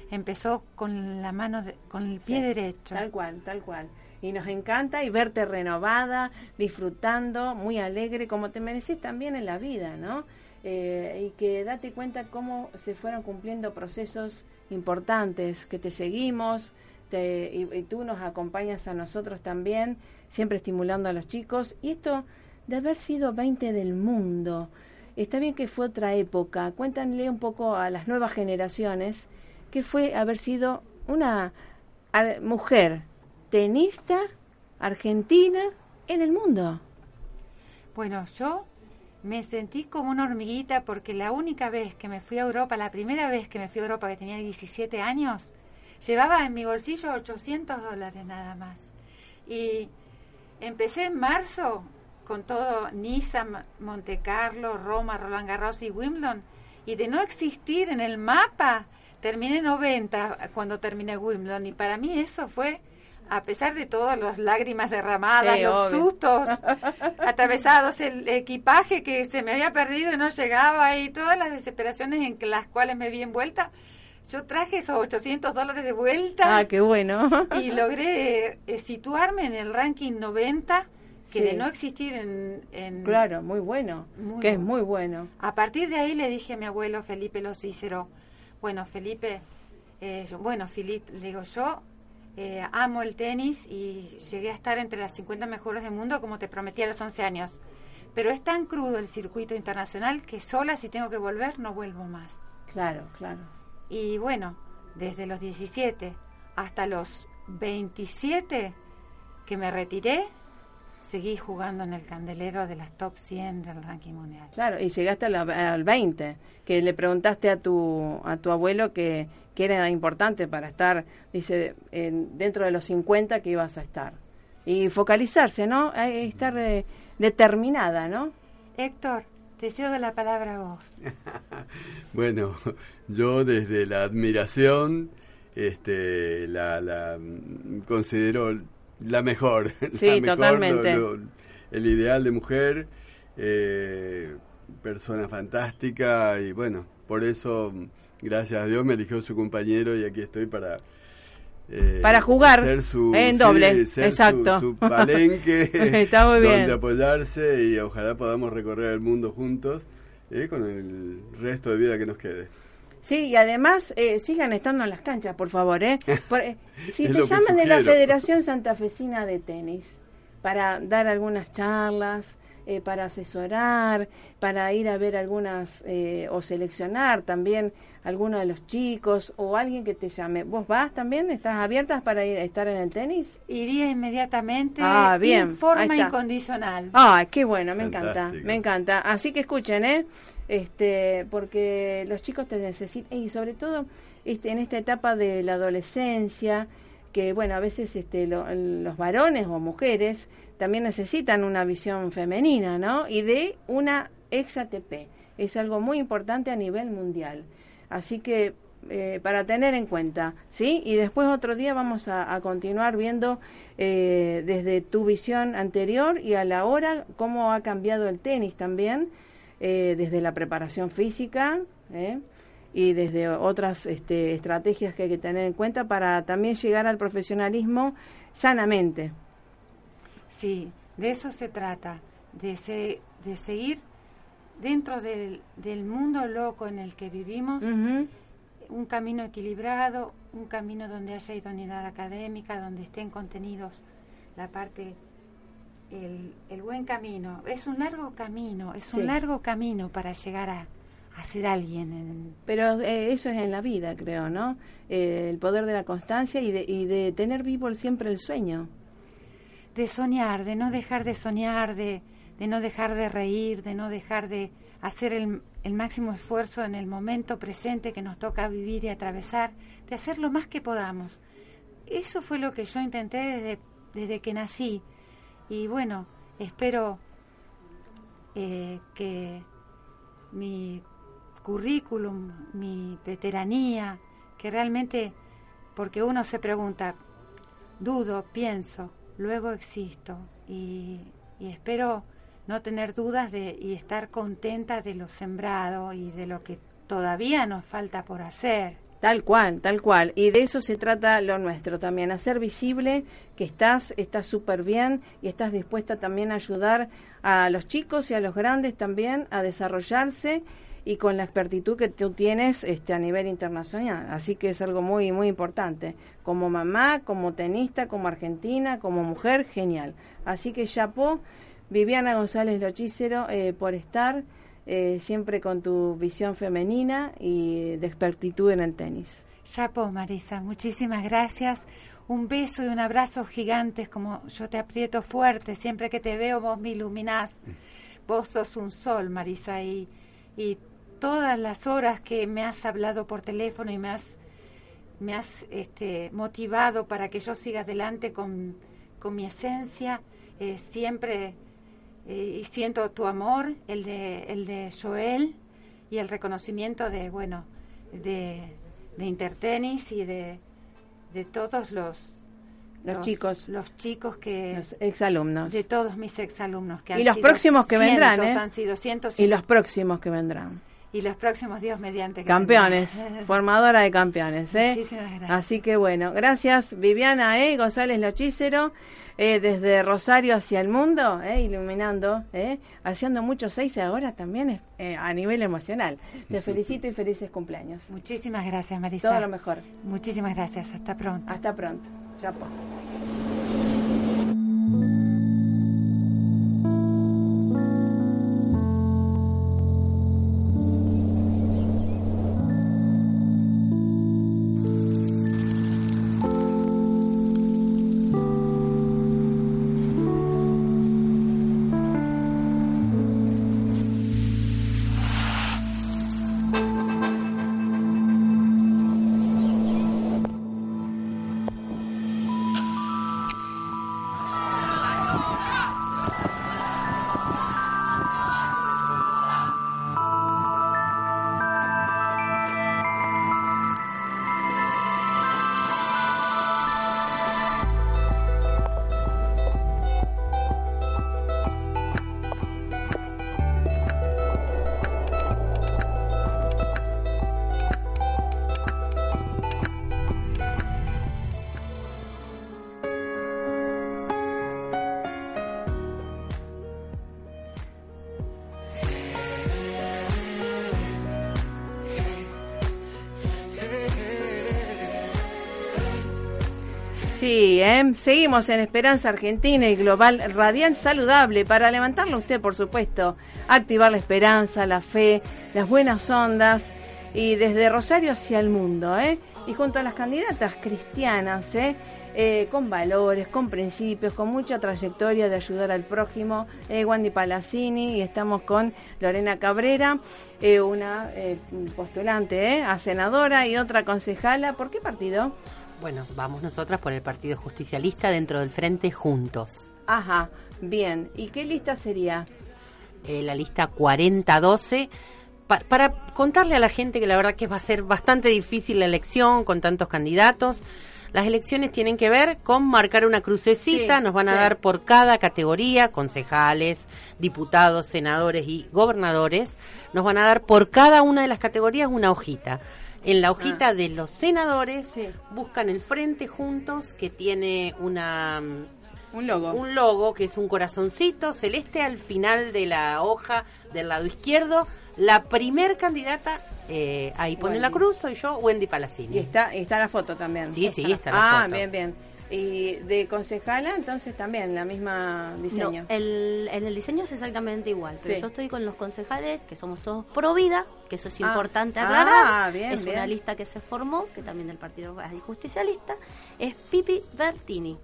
empezó con la mano, con el pie derecho. Tal cual, tal cual y nos encanta y verte renovada, disfrutando, muy alegre, como te mereces también en la vida, ¿no? Eh, y que date cuenta cómo se fueron cumpliendo procesos importantes, que te seguimos te, y, tú nos acompañas a nosotros también, siempre estimulando a los chicos. Y esto de haber sido 20 del mundo, está bien que fue otra época, cuéntanle un poco a las nuevas generaciones que fue haber sido una mujer tenista argentina en el mundo. Bueno, yo me sentí como una hormiguita porque la única vez que me fui a Europa, la primera vez que me fui a Europa que tenía 17 años, llevaba en mi bolsillo 800 dólares nada más. Y empecé en marzo con todo Niza, Monte Carlo, Roma, Roland Garros y Wimbledon. Y de no existir en el mapa, terminé 90 cuando terminé Wimbledon. Y para mí eso fue a pesar de todas las lágrimas derramadas, los sustos atravesados, el equipaje que se me había perdido y no llegaba y todas las desesperaciones en las cuales me vi envuelta, yo traje esos 800 dólares de vuelta. Ah, qué bueno. y logré eh, situarme en el ranking 90, que de no existir en... claro, muy bueno, que es muy bueno. A partir de ahí le dije a mi abuelo Felipe Los Cícero, bueno, Felipe, eh, bueno, Felipe, le digo, yo eh, amo el tenis y llegué a estar entre las 50 mejores del mundo como te prometí a los 11 años. Pero es tan crudo el circuito internacional que sola si tengo que volver no vuelvo más. Claro, claro. Y bueno, desde los 17 hasta los 27 que me retiré, seguí jugando en el candelero de las top 100 del ranking mundial. Claro, y llegaste al 20, que le preguntaste a tu, a tu abuelo que, que era importante para estar, dice, dentro de los 50 que ibas a estar. Y focalizarse, ¿no? estar eh, determinada, ¿no? Héctor, te cedo la palabra a vos. bueno, yo desde la admiración este, la, la considero la mejor. Sí, totalmente. el ideal de mujer, eh, persona fantástica y bueno, por eso gracias a Dios me eligió su compañero y aquí estoy para, eh, para jugar en doble, exacto. Su, palenque Está muy bien. donde apoyarse y ojalá podamos recorrer el mundo juntos eh, con el resto de vida que nos quede. Sí, y además eh, sigan estando en las canchas, por favor. ¿eh? si te llaman de la Federación Santafesina de Tenis para dar algunas charlas, eh, para asesorar, para ir a ver algunas eh, o seleccionar también alguno de los chicos o alguien que te llame. ¿Vos vas también? ¿Estás abiertas para ir a estar en el tenis? Iría inmediatamente ah, bien. en forma incondicional. Ah, qué bueno, me encanta, me encanta. Así que escuchen, ¿eh? Este, porque los chicos te necesitan y sobre todo este, en esta etapa de la adolescencia, que bueno, a veces este, los varones o mujeres también necesitan una visión femenina, ¿no? Y de una ex ATP. Es algo muy importante a nivel mundial. Así que eh, para tener en cuenta, ¿sí? Y después otro día vamos a, continuar viendo eh, desde tu visión anterior y a la hora cómo ha cambiado el tenis también, eh, desde la preparación física y desde otras este, estrategias que hay que tener en cuenta para también llegar al profesionalismo sanamente. Sí, de eso se trata, de, de seguir dentro del, del, mundo loco en el que vivimos, un camino equilibrado, un camino donde haya idoneidad académica, donde estén contenidos la parte, el, el buen camino. Es un largo camino, es un largo camino para llegar a, a ser alguien. Pero eh, eso es en la vida, creo, ¿no? Eh, el poder de la constancia y de, y de tener vivo siempre el sueño de soñar, de no dejar de soñar, de, de no dejar de reír, de no dejar de hacer el, el, máximo esfuerzo en el momento presente que nos toca vivir y atravesar, de hacer lo más que podamos. Eso fue lo que yo intenté desde, desde que nací. Y bueno, espero eh, que mi currículum, mi veteranía, que realmente, porque uno se pregunta, dudo, pienso, luego existo y, espero no tener dudas de, y estar contenta de lo sembrado y de lo que todavía nos falta por hacer. Tal cual, tal cual. Y de eso se trata lo nuestro también, hacer visible que estás, estás súper bien y estás dispuesta también a ayudar a los chicos y a los grandes también a desarrollarse y con la expertitud que tú tienes este, a nivel internacional. Así que es algo muy, muy importante. Como mamá, como tenista, como argentina, como mujer, genial. Así que chapó, Viviana González Lochícero, eh, por estar eh, siempre con tu visión femenina y de expertitud en el tenis. Chapo, Marisa, muchísimas gracias. Un beso y un abrazo gigantes, como yo te aprieto fuerte. Siempre que te veo, vos me iluminás. Vos sos un sol, Marisa, y, y todas las horas que me has hablado por teléfono y me has, me has este, motivado para que yo siga adelante con, con mi esencia, eh, siempre y siento tu amor, el de, el de Joel y el reconocimiento de, bueno, de, de Intertenis y de, de todos los los, chicos. los chicos que los exalumnos. de todos mis exalumnos que y los próximos que vendrán ¿eh? han sido cientos y los próximos que vendrán y los próximos días mediante. Campeones, formadora de campeones. ¿eh? Muchísimas gracias. Así que bueno, gracias Viviana ¿eh? González Lochícero, eh, desde Rosario hacia el mundo, ¿eh? iluminando, ¿eh? haciendo muchos seis ahora también a nivel emocional. Te felicito y felices cumpleaños. Muchísimas gracias Marisa. Todo lo mejor. Muchísimas gracias, hasta pronto. Hasta pronto. Chapo. Sí, ¿eh? seguimos en Esperanza Argentina y Global Radial Saludable para levantarlo usted, por supuesto, activar la esperanza, la fe, las buenas ondas y desde Rosario hacia el mundo, ¿eh? Y junto a las candidatas cristianas, ¿eh? Eh, con valores, con principios, con mucha trayectoria de ayudar al prójimo, eh, Wendy Palacini, y estamos con Lorena Cabrera, eh, una postulante a senadora y otra concejala. ¿Por qué partido? Bueno, vamos nosotras por el Partido Justicialista dentro del Frente Juntos. Ajá, bien. ¿Y qué lista sería? la lista 4012 para contarle a la gente que la verdad que va a ser bastante difícil la elección con tantos candidatos. Las elecciones tienen que ver con marcar una crucecita, nos van a dar por cada categoría, concejales, diputados, senadores y gobernadores, nos van a dar por cada una de las categorías una hojita. En la hojita ah. de los senadores buscan el frente juntos que tiene una un logo. Un logo que es un corazoncito celeste al final de la hoja del lado izquierdo. La primer candidata eh, ahí pone la cruz, soy yo, Wendy Palacini. Y está, está la foto también. Sí, sí, está la ah, foto. Ah, bien, bien. Y de concejala, entonces también la misma diseño. el, en el diseño es exactamente igual, pero yo estoy con los concejales, que somos todos pro vida, que eso es ah. importante aclarar. Ah, bien, es una lista que se formó, que también del Partido Justicialista, es Pipi Bertini.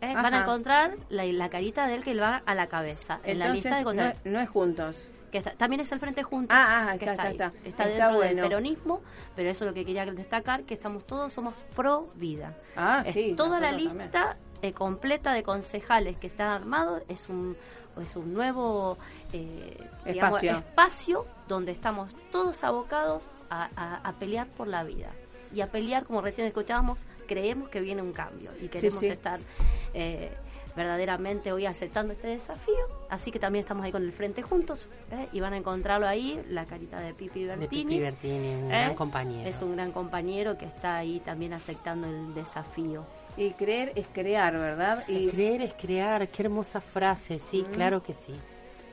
¿eh? Van a encontrar la, carita de él que le va a la cabeza en la lista de concejales. no es juntos que también es el Frente Juntos. Ah, ah está, está, está, dentro del peronismo, pero eso es lo que quería destacar, que estamos todos, somos pro vida. Ah, sí. Toda la lista eh, completa de concejales que están armados es un, es un nuevo eh, espacio. espacio donde estamos todos abocados a, pelear por la vida y a pelear, como recién escuchábamos, creemos que viene un cambio y queremos estar eh, verdaderamente hoy aceptando este desafío. Así que también estamos ahí con el frente juntos ¿eh? y van a encontrarlo ahí, la carita de Pipi Bertini. Pipi Bertini, un gran ¿Eh? compañero. Es un gran compañero que está ahí también aceptando el desafío. Y creer es crear, ¿verdad? Y creer es crear, qué hermosa frase, sí, claro que sí.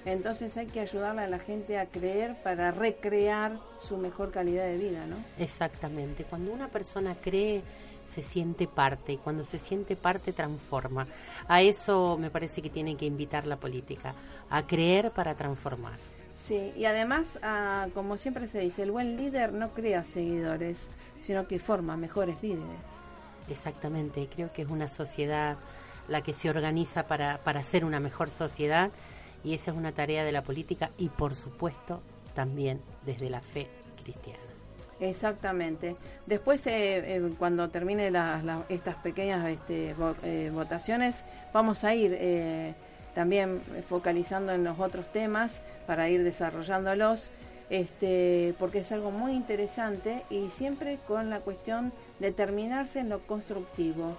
Entonces hay que ayudarle a la gente a creer para recrear su mejor calidad de vida, ¿no? Exactamente. Cuando una persona cree se siente parte y cuando se siente parte transforma. A eso me parece que tiene que invitar la política, a creer para transformar. Sí, y además, ah, como siempre se dice, el buen líder no crea seguidores, sino que forma mejores líderes. Exactamente, creo que es una sociedad la que se organiza para, para ser una mejor sociedad y esa es una tarea de la política y por supuesto también desde la fe cristiana. Exactamente. Después, eh, eh, cuando termine estas pequeñas este, eh, votaciones, vamos a ir también focalizando en los otros temas para ir desarrollándolos, este, porque es algo muy interesante y siempre con la cuestión de terminarse en lo constructivo.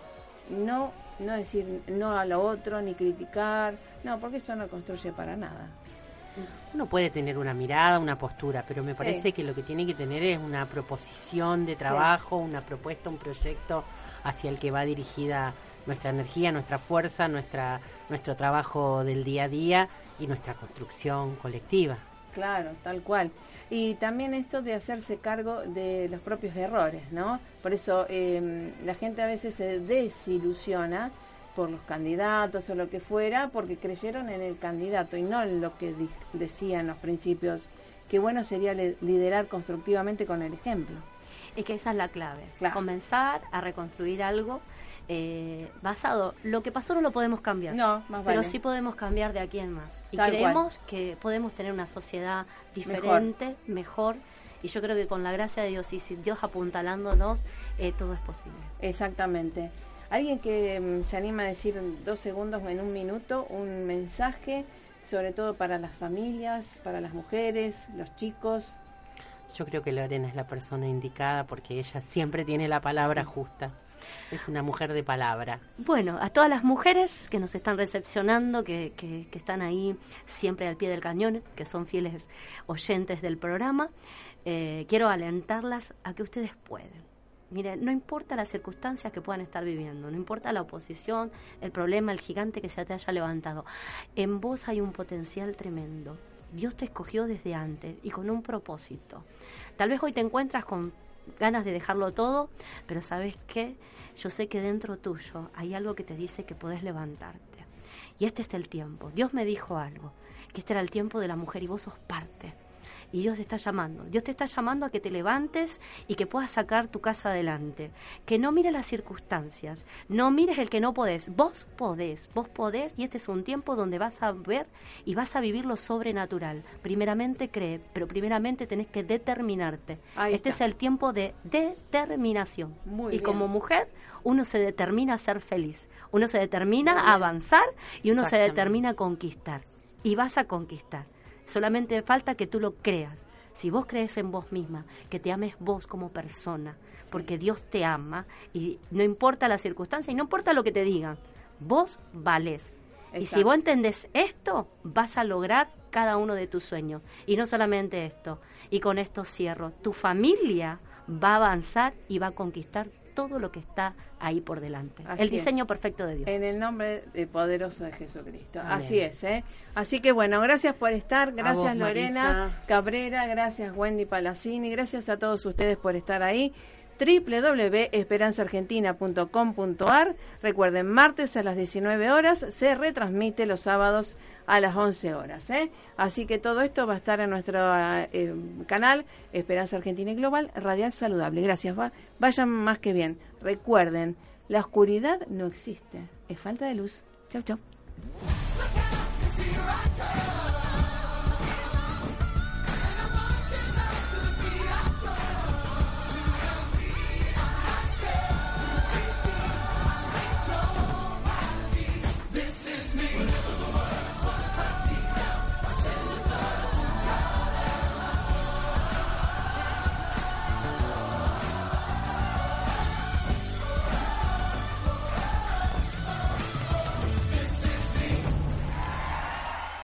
No, no decir no a lo otro, ni criticar, no, porque eso no construye para nada. Uno puede tener una mirada, una postura, pero me parece que lo que tiene que tener es una proposición de trabajo, una propuesta, un proyecto hacia el que va dirigida nuestra energía, nuestra fuerza, nuestra, nuestro trabajo del día a día y nuestra construcción colectiva. Claro, tal cual. Y también esto de hacerse cargo de los propios errores, ¿no? Por eso eh, la gente a veces se desilusiona por los candidatos o lo que fuera, porque creyeron en el candidato y no en lo que decían los principios, que bueno sería liderar constructivamente con el ejemplo. Es que esa es la clave, comenzar a reconstruir algo eh, basado, lo que pasó no lo podemos cambiar, no, pero sí podemos cambiar de aquí en más. Y creemos que podemos tener una sociedad diferente, mejor. y yo creo que con la gracia de Dios y si Dios apuntalándonos, eh, todo es posible. Exactamente. Alguien que mm, se anima a decir en dos segundos o en un minuto un mensaje, sobre todo para las familias, para las mujeres, los chicos. Yo creo que Lorena es la persona indicada porque ella siempre tiene la palabra justa. Es una mujer de palabra. Bueno, a todas las mujeres que nos están recepcionando, que, que, que están ahí siempre al pie del cañón, que son fieles oyentes del programa, eh, quiero alentarlas a que ustedes pueden Mire, no importa las circunstancias que puedan estar viviendo, no importa la oposición, el problema, el gigante que se te haya levantado. En vos hay un potencial tremendo. Dios te escogió desde antes y con un propósito. Tal vez hoy te encuentras con ganas de dejarlo todo, pero ¿sabes qué? Yo sé que dentro tuyo hay algo que te dice que podés levantarte. Y este es el tiempo. Dios me dijo algo, que este era el tiempo de la mujer y vos sos parte y Dios te está llamando. Dios te está llamando a que te levantes y que puedas sacar tu casa adelante. Que no mires las circunstancias, no mires el que no podés. Vos podés, vos podés y este es un tiempo donde vas a ver y vas a vivir lo sobrenatural. Primeramente cree, pero primeramente tenés que determinarte. este es el tiempo de determinación. y como mujer, uno se determina a ser feliz, uno se determina a avanzar y uno se determina a conquistar. Y vas a conquistar. Solamente falta que tú lo creas. Si vos crees en vos misma, que te ames vos como persona, porque Dios te ama y no importa la circunstancia y no importa lo que te digan, vos valés. Y si vos entendés esto, vas a lograr cada uno de tus sueños. Y no solamente esto, y con esto cierro, tu familia va a avanzar y va a conquistar todo lo que está ahí por delante. el diseño perfecto de Dios. En el nombre poderoso de Jesucristo. Así es, ¿eh? Así que bueno, gracias por estar, gracias Lorena Cabrera, gracias Wendy Palacini, gracias a todos ustedes por estar ahí www.esperanzaargentina.com.ar. Recuerden, martes a las 19 horas se retransmite los sábados a las 11 horas. ¿eh? Así que todo esto va a estar en nuestro eh, canal Esperanza Argentina y Global, Radial Saludable. Gracias, vayan más que bien. Recuerden, la oscuridad no existe, es falta de luz. Chau, chau.